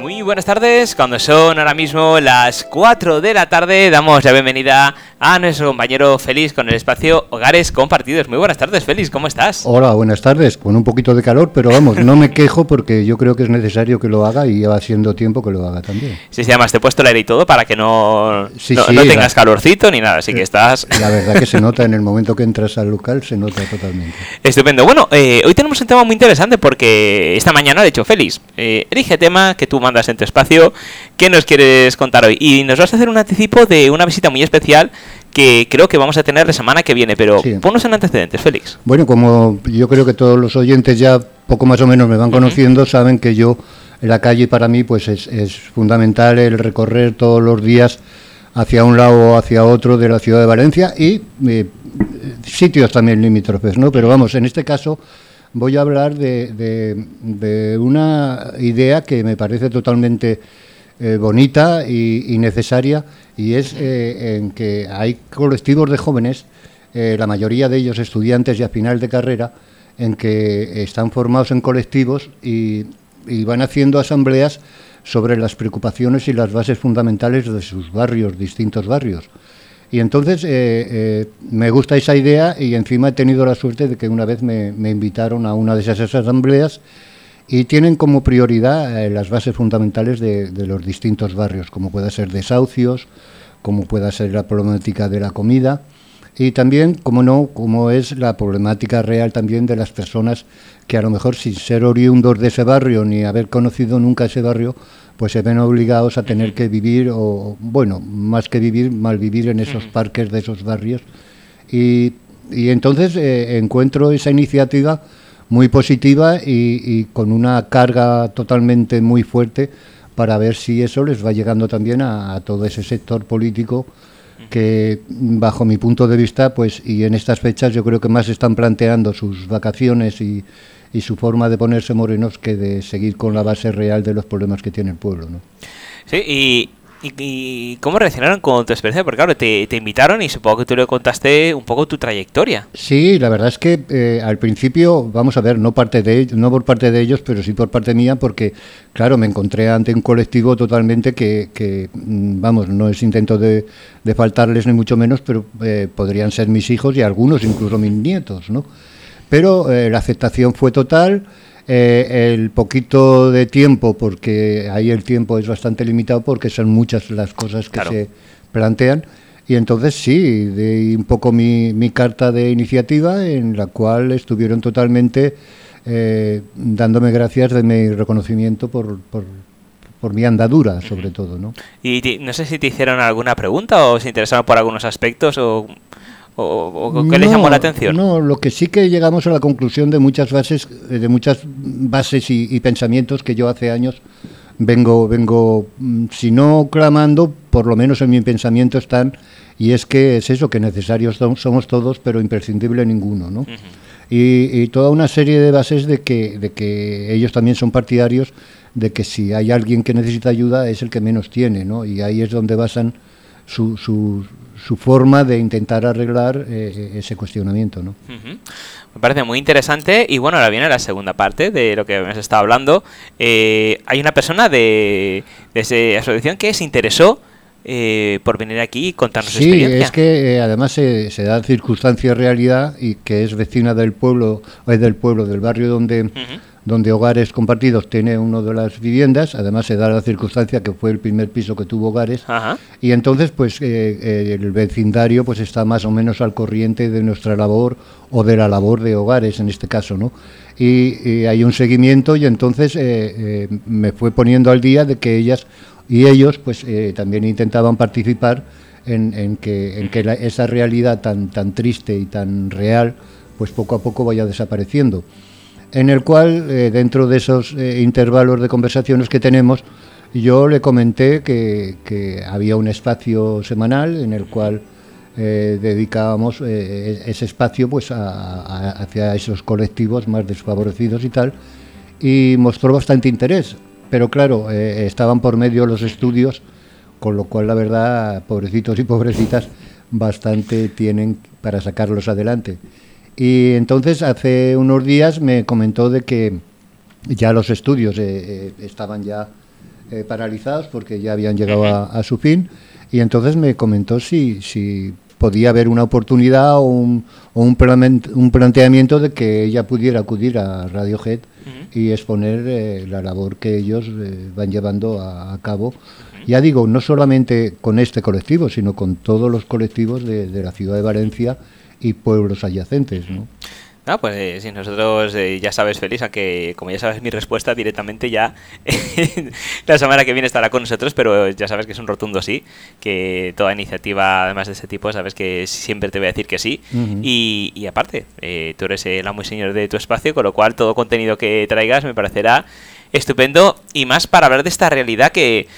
Muy buenas tardes, cuando son ahora mismo las 4 de la tarde, damos la bienvenida a nuestro compañero Félix con el espacio Hogares Compartidos. Muy buenas tardes, Félix, ¿cómo estás? Hola, buenas tardes, con un poquito de calor, pero vamos, no me quejo porque yo creo que es necesario que lo haga y va siendo tiempo que lo haga también. Sí, sí, además te he puesto el aire y todo para que no, no, tengas calorcito ni nada, así que estás... La verdad que se nota en el momento que entras al local, se nota totalmente. Estupendo. Bueno, eh, hoy tenemos un tema muy interesante porque esta mañana, de hecho, Félix, eh, elige tema que tú mandas en tu espacio. ¿Qué nos quieres contar hoy? Y nos vas a hacer un anticipo de una visita muy especial que creo que vamos a tener la semana que viene, pero ponnos en antecedentes, Félix. Bueno, como yo creo que todos los oyentes ya poco más o menos me van conociendo, saben que yo en la calle para mí pues es, fundamental el recorrer todos los días hacia un lado o hacia otro de la ciudad de Valencia y eh, sitios también limítrofes, ¿no? Pero vamos, en este caso voy a hablar de, una idea que me parece totalmente eh, bonita y, necesaria, y es eh, en que hay colectivos de jóvenes, eh, la mayoría de ellos estudiantes ya final de carrera, en que están formados en colectivos y, y van haciendo asambleas sobre las preocupaciones y las bases fundamentales de sus barrios, distintos barrios. Y entonces eh, eh, me gusta esa idea y encima he tenido la suerte de que una vez me, invitaron a una de esas asambleas y tienen como prioridad eh, las bases fundamentales de, los distintos barrios, como pueda ser desahucios, como pueda ser la problemática de la comida y también, como no, como es la problemática real también de las personas que a lo mejor sin ser oriundos de ese barrio ni haber conocido nunca ese barrio, pues se ven obligados a tener que vivir, o bueno, más que vivir, mal vivir en esos parques de esos barrios. Y, y entonces eh, encuentro esa iniciativa muy positiva y, con una carga totalmente muy fuerte para ver si eso les va llegando también a, todo ese sector político que bajo mi punto de vista pues y en estas fechas yo creo que más están planteando sus vacaciones y, y su forma de ponerse morenos que de seguir con la base real de los problemas que tiene el pueblo. ¿no? Sí, y, y, cómo reaccionaron con tu experiencia? Porque claro, te, te, invitaron y supongo que tú le contaste un poco tu trayectoria. Sí, la verdad es que eh, al principio, vamos a ver, no, parte de, no por parte de ellos, pero sí por parte mía, porque claro, me encontré ante un colectivo totalmente que, que mm, vamos, no es intento de, de, faltarles ni mucho menos, pero eh, podrían ser mis hijos y algunos incluso mis nietos, ¿no? Pero eh, la aceptación fue total. Eh, el poquito de tiempo, porque ahí el tiempo es bastante limitado porque son muchas las cosas que se plantean. Y entonces sí, de un poco mi, mi, carta de iniciativa en la cual estuvieron totalmente eh, dándome gracias de mi reconocimiento por, por, por mi andadura, sobre todo. ¿no? Y no sé si te hicieron alguna pregunta o se interesaron por algunos aspectos o ¿O, qué le llamó la atención? No, lo que sí que llegamos a la conclusión de muchas bases, eh, de muchas bases y, pensamientos que yo hace años vengo, vengo, mm, si no clamando, por lo menos en mi pensamiento están, y es que es eso, que necesarios somos todos, pero imprescindible ninguno, ¿no? y, y, toda una serie de bases de que, de que ellos también son partidarios de que si hay alguien que necesita ayuda es el que menos tiene, ¿no? Y ahí es donde basan su, su, su forma de intentar arreglar eh, ese cuestionamiento. ¿no? Me parece muy interesante y bueno, ahora viene la segunda parte de lo que hemos estado hablando. Eh, hay una persona de, de esa asociación que se interesó eh, por venir aquí y contarnos su experiencia. Sí, es que además se, se, da circunstancia realidad y que es vecina del pueblo, es del pueblo, del barrio donde donde Hogares Compartidos tiene una de las viviendas, además se da la circunstancia que fue el primer piso que tuvo Hogares, y entonces pues eh, eh, el vecindario pues está más o menos al corriente de nuestra labor o de la labor de Hogares en este caso, ¿no? Y, hay un seguimiento y entonces eh, me fue poniendo al día de que ellas y ellos pues también intentaban participar en, que, en que esa realidad tan, tan triste y tan real pues poco a poco vaya desapareciendo en el cual, eh, dentro de esos eh, intervalos de conversaciones que tenemos, yo le comenté que, había un espacio semanal en el cual eh, dedicábamos ese espacio pues hacia esos colectivos más desfavorecidos y tal, y mostró bastante interés. Pero claro, estaban por medio los estudios, con lo cual la verdad, pobrecitos y pobrecitas, bastante tienen para sacarlos adelante. Y entonces hace unos días me comentó de que ya los estudios eh, eh, estaban ya eh, paralizados porque ya habían llegado a, su fin. Y entonces me comentó si, si podía haber una oportunidad o un, o un, un planteamiento de que ella pudiera acudir a Radiohead y exponer eh, la labor que ellos van llevando a, cabo. Ya digo, no solamente con este colectivo, sino con todos los colectivos de, de la ciudad de Valencia y pueblos adyacentes. ¿no? No, pues eh, si nosotros eh, ya sabes, Feliz, a que como ya sabes mi respuesta directamente ya la semana que viene estará con nosotros, pero ya sabes que es un rotundo sí, que toda iniciativa además de ese tipo, sabes que siempre te voy a decir que sí. y, y, aparte, eh, tú eres el amo y señor de tu espacio, con lo cual todo contenido que traigas me parecerá estupendo y más para hablar de esta realidad que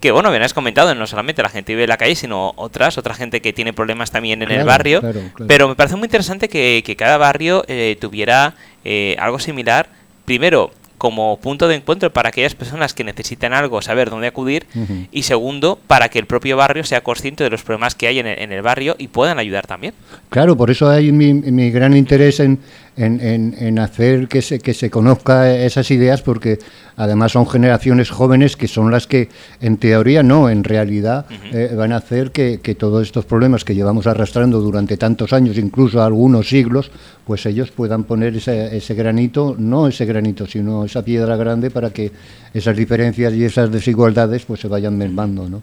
que bueno, bien has comentado, no solamente la gente vive en la calle, sino otras, otra gente que tiene problemas también en el barrio. Pero me parece muy interesante que, cada barrio eh, tuviera eh, algo similar. Primero, como punto de encuentro para aquellas personas que necesitan algo, saber dónde acudir, y segundo, para que el propio barrio sea consciente de los problemas que hay en el, barrio y puedan ayudar también. Claro, por eso hay mi, gran interés en, en, hacer que se, que se conozca esas ideas, porque además son generaciones jóvenes que son las que, en teoría, no, en realidad, eh, van a hacer que, todos estos problemas que llevamos arrastrando durante tantos años, incluso algunos siglos, pues ellos puedan poner ese, ese granito, no ese granito, sino esa piedra grande para que esas diferencias y esas desigualdades pues se vayan mermando, ¿no?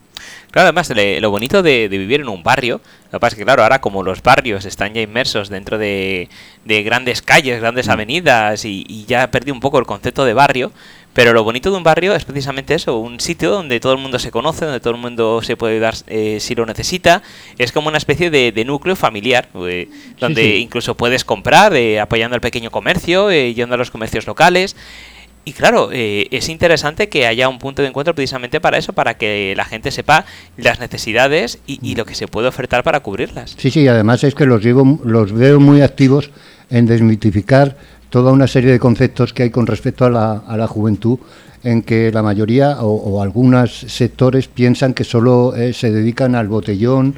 Claro, además lo bonito de, vivir en un barrio, lo que pasa es que claro, ahora como los barrios están ya inmersos dentro de, grandes calles, grandes mm. avenidas y, y ya perdido un poco el concepto de barrio, pero lo bonito de un barrio es precisamente eso, un sitio donde todo el mundo se conoce, donde todo el mundo se puede dar eh, si lo necesita. Es como una especie de, núcleo familiar, eh, donde incluso puedes comprar eh, apoyando al pequeño comercio, yendo a los comercios locales. Y claro, es interesante que haya un punto de encuentro precisamente para eso, para que la gente sepa las necesidades y, y, lo que se puede ofertar para cubrirlas. Sí, sí, además es que los, llevo, los veo muy activos en desmitificar toda una serie de conceptos que hay con respecto a la, a la juventud en que la mayoría o, algunos sectores piensan que solo eh, se dedican al botellón,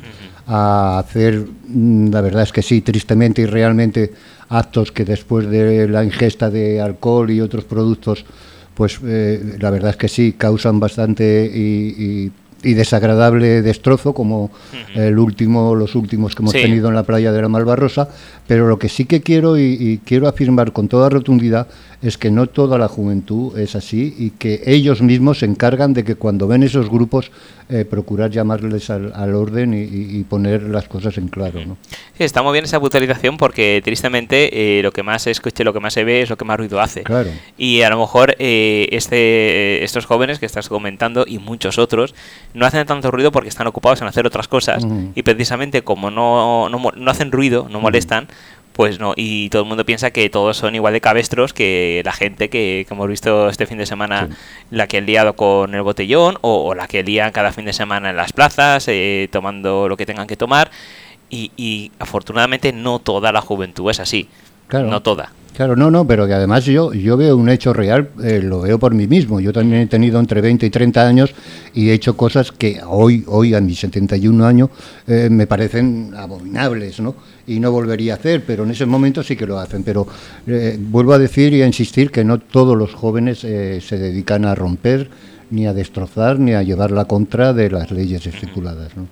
a hacer, mm, la verdad es que sí, tristemente y realmente, actos que después de la ingesta de alcohol y otros productos, pues eh, la verdad es que sí, causan bastante y y desagradable destrozo como el último los últimos que hemos tenido en la playa de la Malvarrosa pero lo que sí que quiero y, quiero afirmar con toda rotundidad es que no toda la juventud es así y que ellos mismos se encargan de que cuando ven esos grupos eh, procurar llamarles al, orden y, poner las cosas en claro ¿no? Sí, está muy bien esa brutalización porque tristemente eh, lo que más se escucha lo que más se ve es lo que más ruido hace claro. y a lo mejor eh, este estos jóvenes que estás comentando y muchos otros no hacen tanto ruido porque están ocupados en hacer otras cosas y precisamente como no, no, hacen ruido, no molestan, pues no, y todo el mundo piensa que todos son igual de cabestros que la gente que, hemos visto este fin de semana, la que han liado con el botellón o, la que lían cada fin de semana en las plazas, eh, tomando lo que tengan que tomar. Y, y afortunadamente no toda la juventud es así. Claro. No toda. Claro, no, no, pero que además yo, yo veo un hecho real, eh, lo veo por mí mismo. Yo también he tenido entre 20 y 30 años y he hecho cosas que hoy, hoy a mis 71 años, eh, me parecen abominables, ¿no? Y no volvería a hacer, pero en ese momento sí que lo hacen. Pero eh, vuelvo a decir y a insistir que no todos los jóvenes se dedican a romper, ni a destrozar, ni a llevar la contra de las leyes estipuladas, ¿no?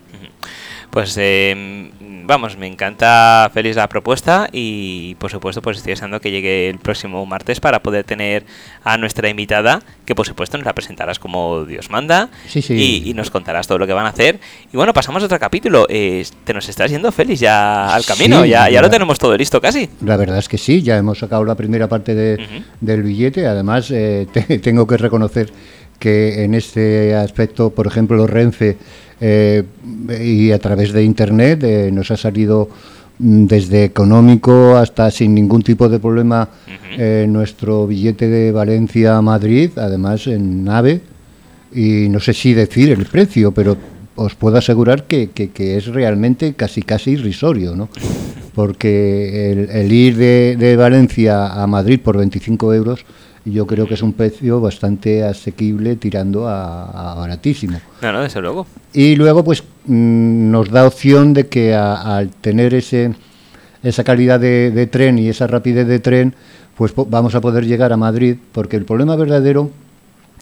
Pues eh, vamos, me encanta feliz la propuesta y por supuesto pues estoy deseando que llegue el próximo martes para poder tener a nuestra invitada, que por supuesto nos la presentarás como Dios manda Y, nos contarás todo lo que van a hacer. Y bueno, pasamos a otro capítulo. Eh, te nos estás yendo feliz ya al camino, ya, ya lo tenemos todo listo casi. La verdad es que sí, ya hemos sacado la primera parte del billete, además eh, tengo que reconocer que en este aspecto, por ejemplo, Renfe eh, y a través de Internet eh, nos ha salido mm, desde económico hasta sin ningún tipo de problema eh, nuestro billete de Valencia a Madrid, además en nave, y no sé si decir el precio, pero os puedo asegurar que, que, es realmente casi casi irrisorio, ¿no? Porque el, ir de, de Valencia a Madrid por 25 euros yo creo que es un precio bastante asequible tirando a, baratísimo. No, no, desde luego. Y luego pues mm, nos da opción de que al tener ese esa calidad de, tren y esa rapidez de tren, pues vamos a poder llegar a Madrid, porque el problema verdadero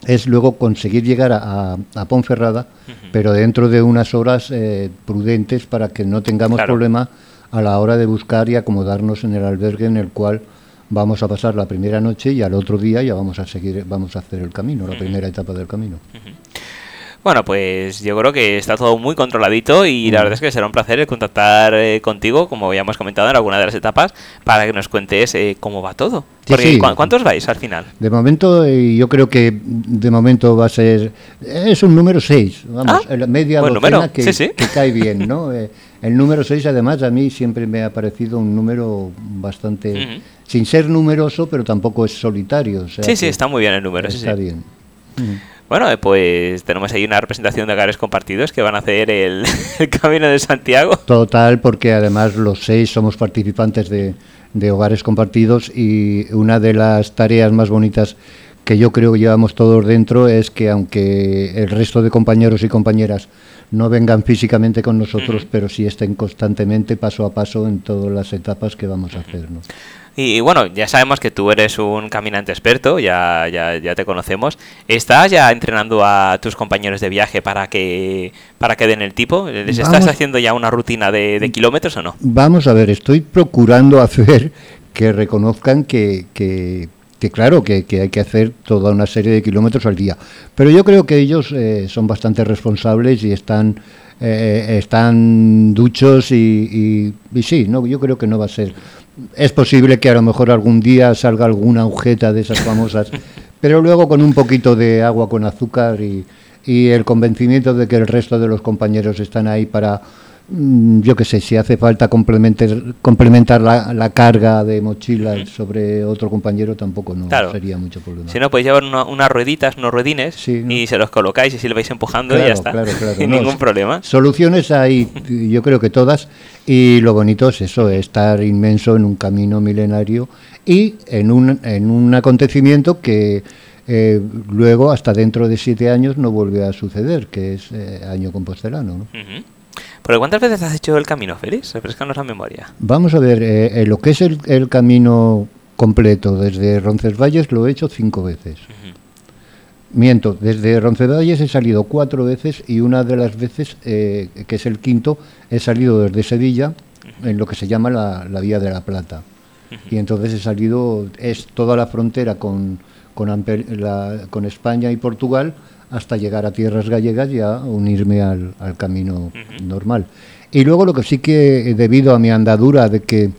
es luego conseguir llegar a, a, Ponferrada, pero dentro de unas horas eh, prudentes para que no tengamos problema a la hora de buscar y acomodarnos en el albergue en el cual vamos a pasar la primera noche y al otro día ya vamos a seguir, vamos a hacer el camino, la primera etapa del camino. Bueno, pues yo creo que está todo muy controladito y la verdad es que será un placer contactar eh, contigo, como ya hemos comentado en alguna de las etapas, para que nos cuentes eh, cómo va todo. ¿Cuántos vais al final? De momento, eh, yo creo que de momento va a ser. Es un número 6, vamos, ah, media docena que, que, cae bien, ¿no? el número 6, además, a mí siempre me ha parecido un número bastante. Sin ser numeroso, pero tampoco es solitario. sí, sí, está muy bien el número. Está bien. Bueno, pues tenemos ahí una representación de hogares compartidos que van a hacer el, Camino de Santiago. Total, porque además los seis somos participantes de, hogares compartidos y una de las tareas más bonitas que yo creo que llevamos todos dentro es que aunque el resto de compañeros y compañeras no vengan físicamente con nosotros, pero sí estén constantemente paso a paso en todas las etapas que vamos a hacer. ¿no? Y, bueno, ya sabemos que tú eres un caminante experto, ya, ya, ya te conocemos. ¿Estás ya entrenando a tus compañeros de viaje para que, para que den el tipo? ¿Les estás haciendo ya una rutina de, kilómetros o no? Vamos a ver, estoy procurando hacer que reconozcan que, que, claro, que, hay que hacer toda una serie de kilómetros al día. Pero yo creo que ellos eh, son bastante responsables y están, eh, están duchos y, y, y, sí, no, yo creo que no va a ser es posible que a lo mejor algún día salga alguna agujeta de esas famosas, pero luego con un poquito de agua con azúcar y, y el convencimiento de que el resto de los compañeros están ahí para yo qué sé, si hace falta complementar, complementar la, la carga de mochila sobre otro compañero, tampoco no sería mucho problema. Si no, podéis llevar unas rueditas, unos ruedines y se los colocáis y si lo vais empujando y ya está. Sin ningún problema. Soluciones hay, yo creo que todas, y lo bonito es eso, estar inmenso en un camino milenario y en un, en un acontecimiento que... Eh, luego, hasta dentro de siete años, no vuelve a suceder, que es eh, año compostelano. ¿no? ¿Pero cuántas veces has hecho el camino, Félix? Refrescanos la memoria. Vamos a ver, eh, eh, lo que es el, camino completo desde Roncesvalles lo he hecho cinco veces. Miento, desde Roncesvalles he salido cuatro veces y una de las veces, eh, que es el quinto, he salido desde Sevilla en lo que se llama la, Vía de la Plata. Y entonces he salido, es toda la frontera con, con España y Portugal hasta llegar a tierras gallegas y a unirme al, camino normal. Y luego lo que sí que, debido a mi andadura de que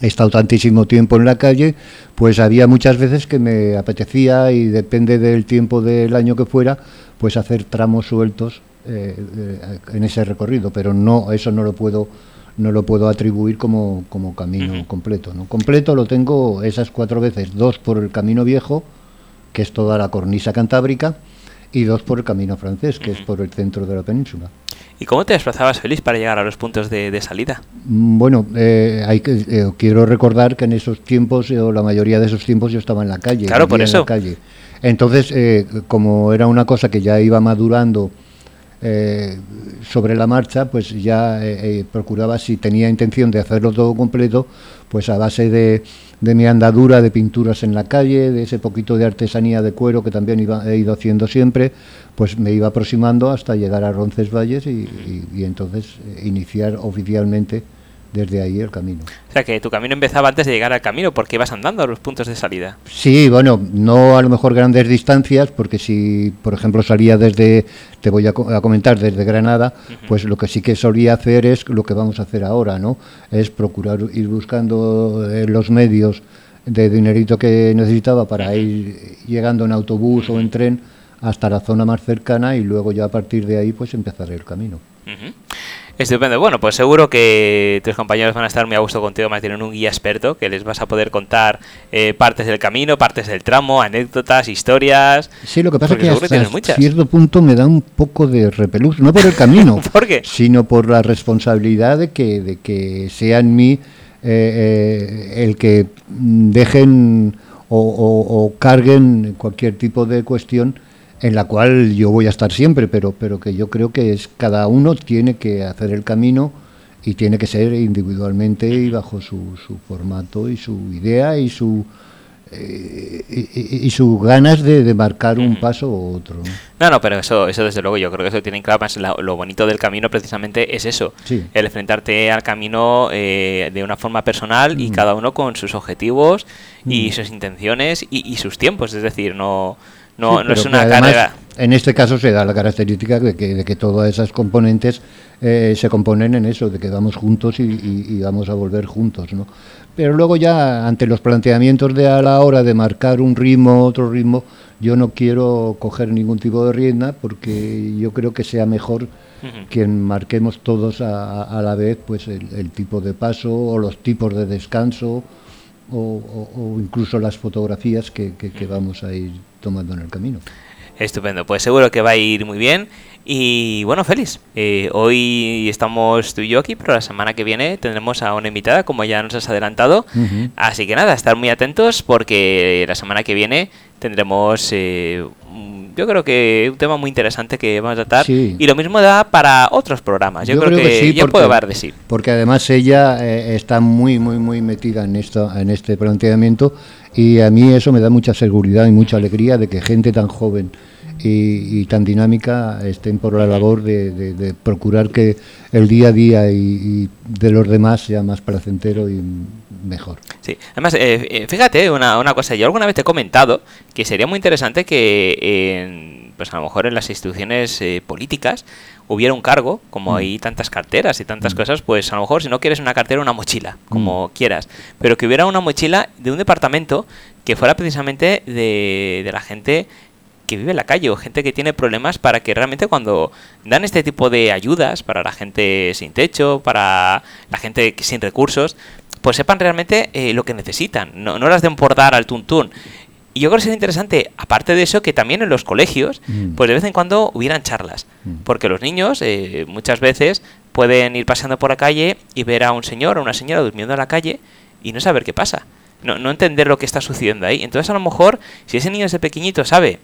he estado tantísimo tiempo en la calle, pues había muchas veces que me apetecía y depende del tiempo del año que fuera, pues hacer tramos sueltos eh, eh, en ese recorrido, pero no eso no lo puedo no lo puedo atribuir como, como camino completo. ¿no? Completo lo tengo esas cuatro veces, dos por el camino viejo, que es toda la cornisa cantábrica, y dos por el camino francés, que es por el centro de la península. ¿Y cómo te desplazabas, feliz para llegar a los puntos de, salida? Mm, bueno, eh, hay que, eh, quiero recordar que en esos tiempos, o la mayoría de esos tiempos, yo estaba en la calle. Claro, por eso. En la calle. Entonces, eh, como era una cosa que ya iba madurando sobre la marcha, pues ya procuraba, si tenía intención de hacerlo todo completo, pues a base de de mi andadura de pinturas en la calle, de ese poquito de artesanía de cuero que también iba, he ido haciendo siempre, pues me iba aproximando hasta llegar a Roncesvalles y, entonces eh, iniciar oficialmente desde ahí el camino. O sea que tu camino empezaba antes de llegar al camino porque ibas andando a los puntos de salida. Sí, bueno, no a lo mejor grandes distancias, porque si, por ejemplo, salía desde, te voy a, comentar, desde Granada, pues lo que sí que solía hacer es lo que vamos a hacer ahora, ¿no? Es procurar ir buscando eh, los medios de dinerito que necesitaba para ir llegando en autobús o en tren hasta la zona más cercana y luego ya a partir de ahí pues empezar el camino. Estupendo. Bueno, pues seguro que tus compañeros van a estar muy a gusto contigo, más tienen un guía experto que les vas a poder contar eh, partes del camino, partes del tramo, anécdotas, historias. Sí, lo que pasa es que hasta cierto punto me da un poco de repelús, no por el camino, ¿Por qué? sino por la responsabilidad de que, de que sea en mí eh, eh, el que dejen o, o carguen cualquier tipo de cuestión en la cual yo voy a estar siempre, pero, pero que yo creo que es cada uno tiene que hacer el camino y tiene que ser individualmente y bajo su, su formato y su idea y su eh, y, y, sus ganas de, marcar un paso u otro. ¿no? no, pero eso, eso desde luego yo creo que eso tiene claro más lo, bonito del camino precisamente es eso, el enfrentarte al camino eh, de una forma personal y cada uno con sus objetivos y sus intenciones y, sus tiempos, es decir, no, no, no es una carrera. En este caso se da la característica de que, de que todas esas componentes eh, se componen en eso, de que vamos juntos y, y, vamos a volver juntos, ¿no? Pero luego ya ante los planteamientos de a la hora de marcar un ritmo, otro ritmo, yo no quiero coger ningún tipo de rienda porque yo creo que sea mejor que marquemos todos a, la vez pues el, tipo de paso o los tipos de descanso o, incluso las fotografías que, que vamos a ir tomando en el camino. Estupendo, pues seguro que va a ir muy bien. Y bueno, Félix, eh, hoy estamos tú y yo aquí, pero la semana que viene tendremos a una invitada, como ya nos has adelantado. Así que nada, estar muy atentos porque la semana que viene tendremos, eh, yo creo que un tema muy interesante que vamos a tratar. Y lo mismo da para otros programas. Yo, creo, que, sí, yo puedo dar de sí. Porque además ella eh, está muy, muy, muy metida en, esto, en este planteamiento y a mí eso me da mucha seguridad y mucha alegría de que gente tan joven y, tan dinámica estén por la labor de, procurar que el día a día y, de los demás sea más placentero y mejor. Sí, además, eh, eh, fíjate una, una, cosa, yo alguna vez te he comentado que sería muy interesante que pues a lo mejor en las instituciones eh, políticas hubiera un cargo, como mm. hay tantas carteras y tantas mm. cosas, pues a lo mejor si no quieres una cartera, una mochila, como mm. quieras, pero que hubiera una mochila de un departamento que fuera precisamente de, de la gente que vive en la calle o gente que tiene problemas para que realmente cuando dan este tipo de ayudas para la gente sin techo, para la gente sin recursos, pues sepan realmente eh, lo que necesitan, no, no las den por dar al tuntún. Y yo creo que sería interesante, aparte de eso, que también en los colegios, mm. pues de vez en cuando hubieran charlas. Mm. Porque los niños eh, muchas veces pueden ir paseando por la calle y ver a un señor o una señora durmiendo en la calle y no saber qué pasa. No, no entender lo que está sucediendo ahí. Entonces a lo mejor, si ese niño desde pequeñito sabe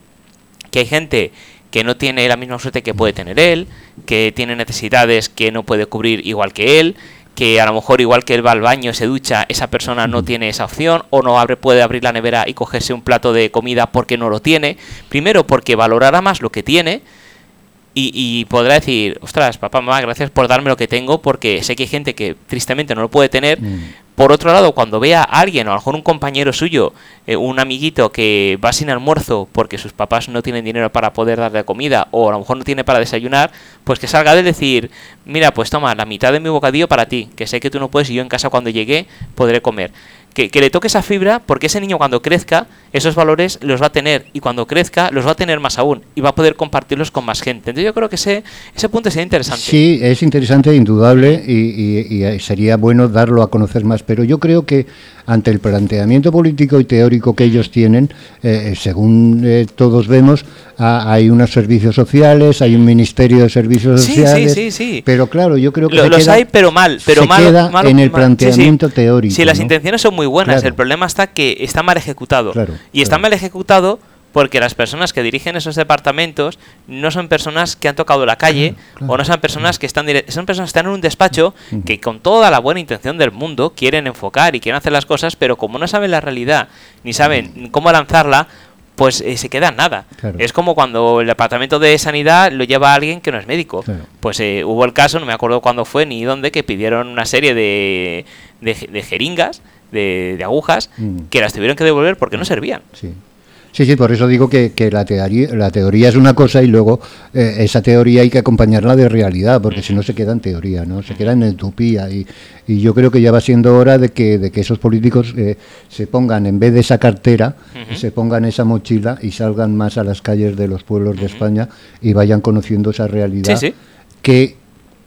que hay gente que no tiene la misma suerte que puede tener él, que tiene necesidades que no puede cubrir igual que él, que a lo mejor igual que él va al baño, se ducha, esa persona no tiene esa opción o no abre, puede abrir la nevera y cogerse un plato de comida porque no lo tiene. Primero porque valorará más lo que tiene y, podrá decir, ostras, papá, mamá, gracias por darme lo que tengo porque sé que hay gente que tristemente no lo puede tener, por otro lado, cuando vea a alguien, o a lo mejor un compañero suyo, eh, un amiguito que va sin almuerzo porque sus papás no tienen dinero para poder darle comida, o a lo mejor no tiene para desayunar, pues que salga de decir, mira, pues toma, la mitad de mi bocadillo para ti, que sé que tú no puedes y yo en casa cuando llegue podré comer que, le toque esa fibra, porque ese niño cuando crezca, esos valores los va a tener, y cuando crezca los va a tener más aún, y va a poder compartirlos con más gente. Entonces yo creo que ese, ese punto sería interesante. Sí, es interesante, indudable, y, y sería bueno darlo a conocer más, pero yo creo que ante el planteamiento político y teórico que ellos tienen, eh, según eh, todos vemos, hay unos servicios sociales, hay un ministerio de servicios sociales. Sí, sí, sí, pero claro, yo creo que los hay, pero mal, pero mal, queda en el planteamiento teórico. Sí, las intenciones son muy buenas. El problema está que está mal ejecutado y está mal ejecutado porque las personas que dirigen esos departamentos no son personas que han tocado la calle o no son personas que están son personas que están en un despacho que con toda la buena intención del mundo quieren enfocar y quieren hacer las cosas, pero como no saben la realidad ni saben cómo lanzarla, pues eh, se queda nada. Es como cuando el departamento de sanidad lo lleva a alguien que no es médico. Pues eh, hubo el caso, no me acuerdo cuándo fue ni dónde, que pidieron una serie de, de, jeringas, de, agujas, que las tuvieron que devolver porque no servían. Sí. Sí, sí, por eso digo que, la, teoría, la teoría es una cosa y luego eh, esa teoría hay que acompañarla de realidad, porque si no se queda en teoría, ¿no? Se queda en utopía. Y, y yo creo que ya va siendo hora de que, de que esos políticos eh, se pongan, en vez de esa cartera, se pongan esa mochila y salgan más a las calles de los pueblos de España y vayan conociendo esa realidad. Que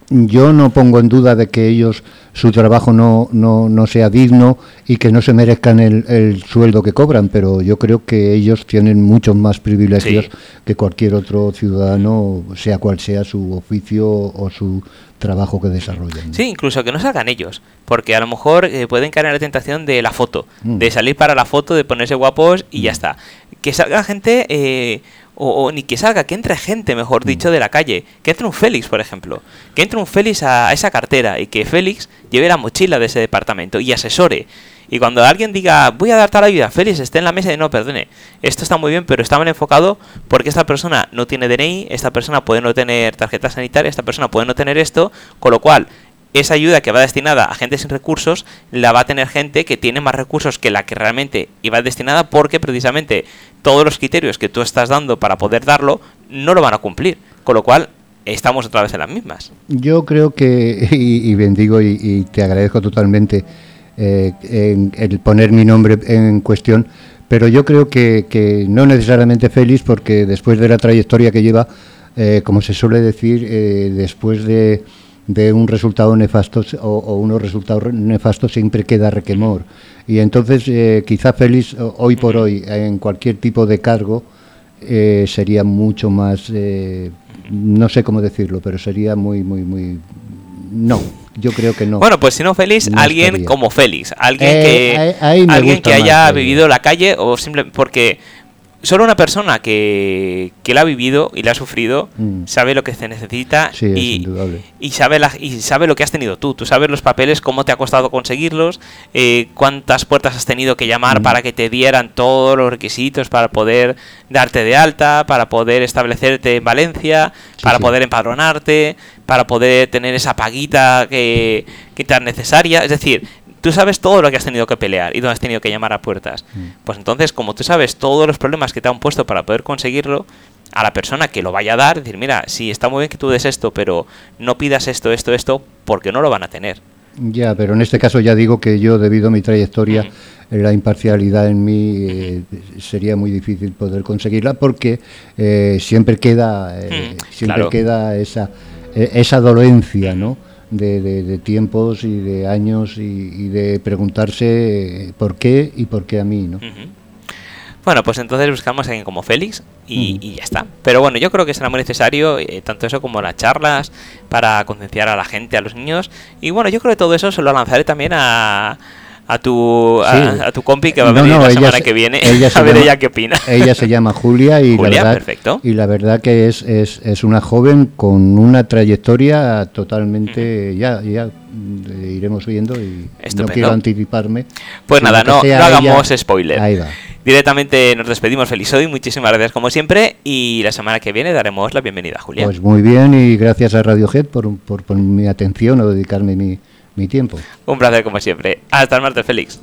yo no pongo en duda de que ellos su trabajo no, no, no sea digno y que no se merezcan el, sueldo que cobran, pero yo creo que ellos tienen muchos más privilegios que cualquier otro ciudadano, sea cual sea su oficio o su trabajo que desarrollan. Sí, incluso que no salgan ellos, porque a lo mejor eh, pueden caer en la tentación de la foto, mm. de salir para la foto, de ponerse guapos y ya mm. está. Que salga gente... Eh, o, ni que salga, que entre gente, mejor dicho, de la calle, que entre un Félix, por ejemplo, que entre un Félix a, esa cartera y que Félix lleve la mochila de ese departamento y asesore. Y cuando alguien diga, voy a dar tal ayuda, Félix esté en la mesa y no, perdone, esto está muy bien, pero está mal enfocado porque esta persona no tiene DNI, esta persona puede no tener tarjeta sanitaria, esta persona puede no tener esto, con lo cual esa ayuda que va destinada a gente sin recursos la va a tener gente que tiene más recursos que la que realmente iba destinada porque precisamente todos los criterios que tú estás dando para poder darlo no lo van a cumplir. Con lo cual estamos otra vez en las mismas. Yo creo que, y, bendigo y, te agradezco totalmente eh, el poner mi nombre en cuestión, pero yo creo que, no necesariamente feliz porque después de la trayectoria que lleva, eh, como se suele decir, eh, después de de un resultado nefasto o, unos resultados nefastos siempre queda requemor. Y entonces eh, quizá Félix hoy por hoy en cualquier tipo de cargo eh, sería mucho más, eh, no sé cómo decirlo, pero sería muy, muy, muy... No, yo creo que no. Bueno, pues si no Félix, alguien como Félix, alguien que, alguien que haya vivido la calle o simplemente porque solo una persona que, que la ha vivido y la ha sufrido mm. sabe lo que se necesita y, y, sabe la, y sabe lo que has tenido tú. Tú sabes los papeles, cómo te ha costado conseguirlos, eh, cuántas puertas has tenido que llamar mm. para que te dieran todos los requisitos para poder darte de alta, para poder establecerte en Valencia, para poder empadronarte, para poder tener esa paguita que, que tan necesaria. Es decir, tú sabes todo lo que has tenido que pelear y dónde has tenido que llamar a puertas. Mm. Pues entonces, como tú sabes todos los problemas que te han puesto para poder conseguirlo, a la persona que lo vaya a dar, decir, mira, sí, está muy bien que tú des esto, pero no pidas esto, esto, esto, porque no lo van a tener. Ya, pero en este caso ya digo que yo, debido a mi trayectoria, la imparcialidad en mí eh, sería muy difícil poder conseguirla porque eh, siempre queda, eh, siempre queda esa, esa dolencia, ¿no? De, tiempos y de años y, de preguntarse por qué y por qué a mí, ¿no? Bueno, pues entonces buscamos a alguien como Félix y, ya está. Pero bueno, yo creo que será muy necesario eh, tanto eso como las charlas para concienciar a la gente, a los niños. Y bueno, yo creo que todo eso se lo lanzaré también a, a tu, a, tu compi que va a venir la semana que viene a ver ella qué opina. Ella se llama Julia y, la, verdad, y la verdad que es, es, es, una joven con una trayectoria totalmente, ya, ya eh, iremos viendo y no quiero anticiparme. Pues nada, no, no hagamos spoiler. Ahí va. Directamente nos despedimos feliz hoy, muchísimas gracias como siempre y la semana que viene daremos la bienvenida a Julia. Pues muy bien y gracias a Radiohead por, por, por mi atención o dedicarme mi, mi tiempo. Un placer como siempre. Hasta el martes, Félix.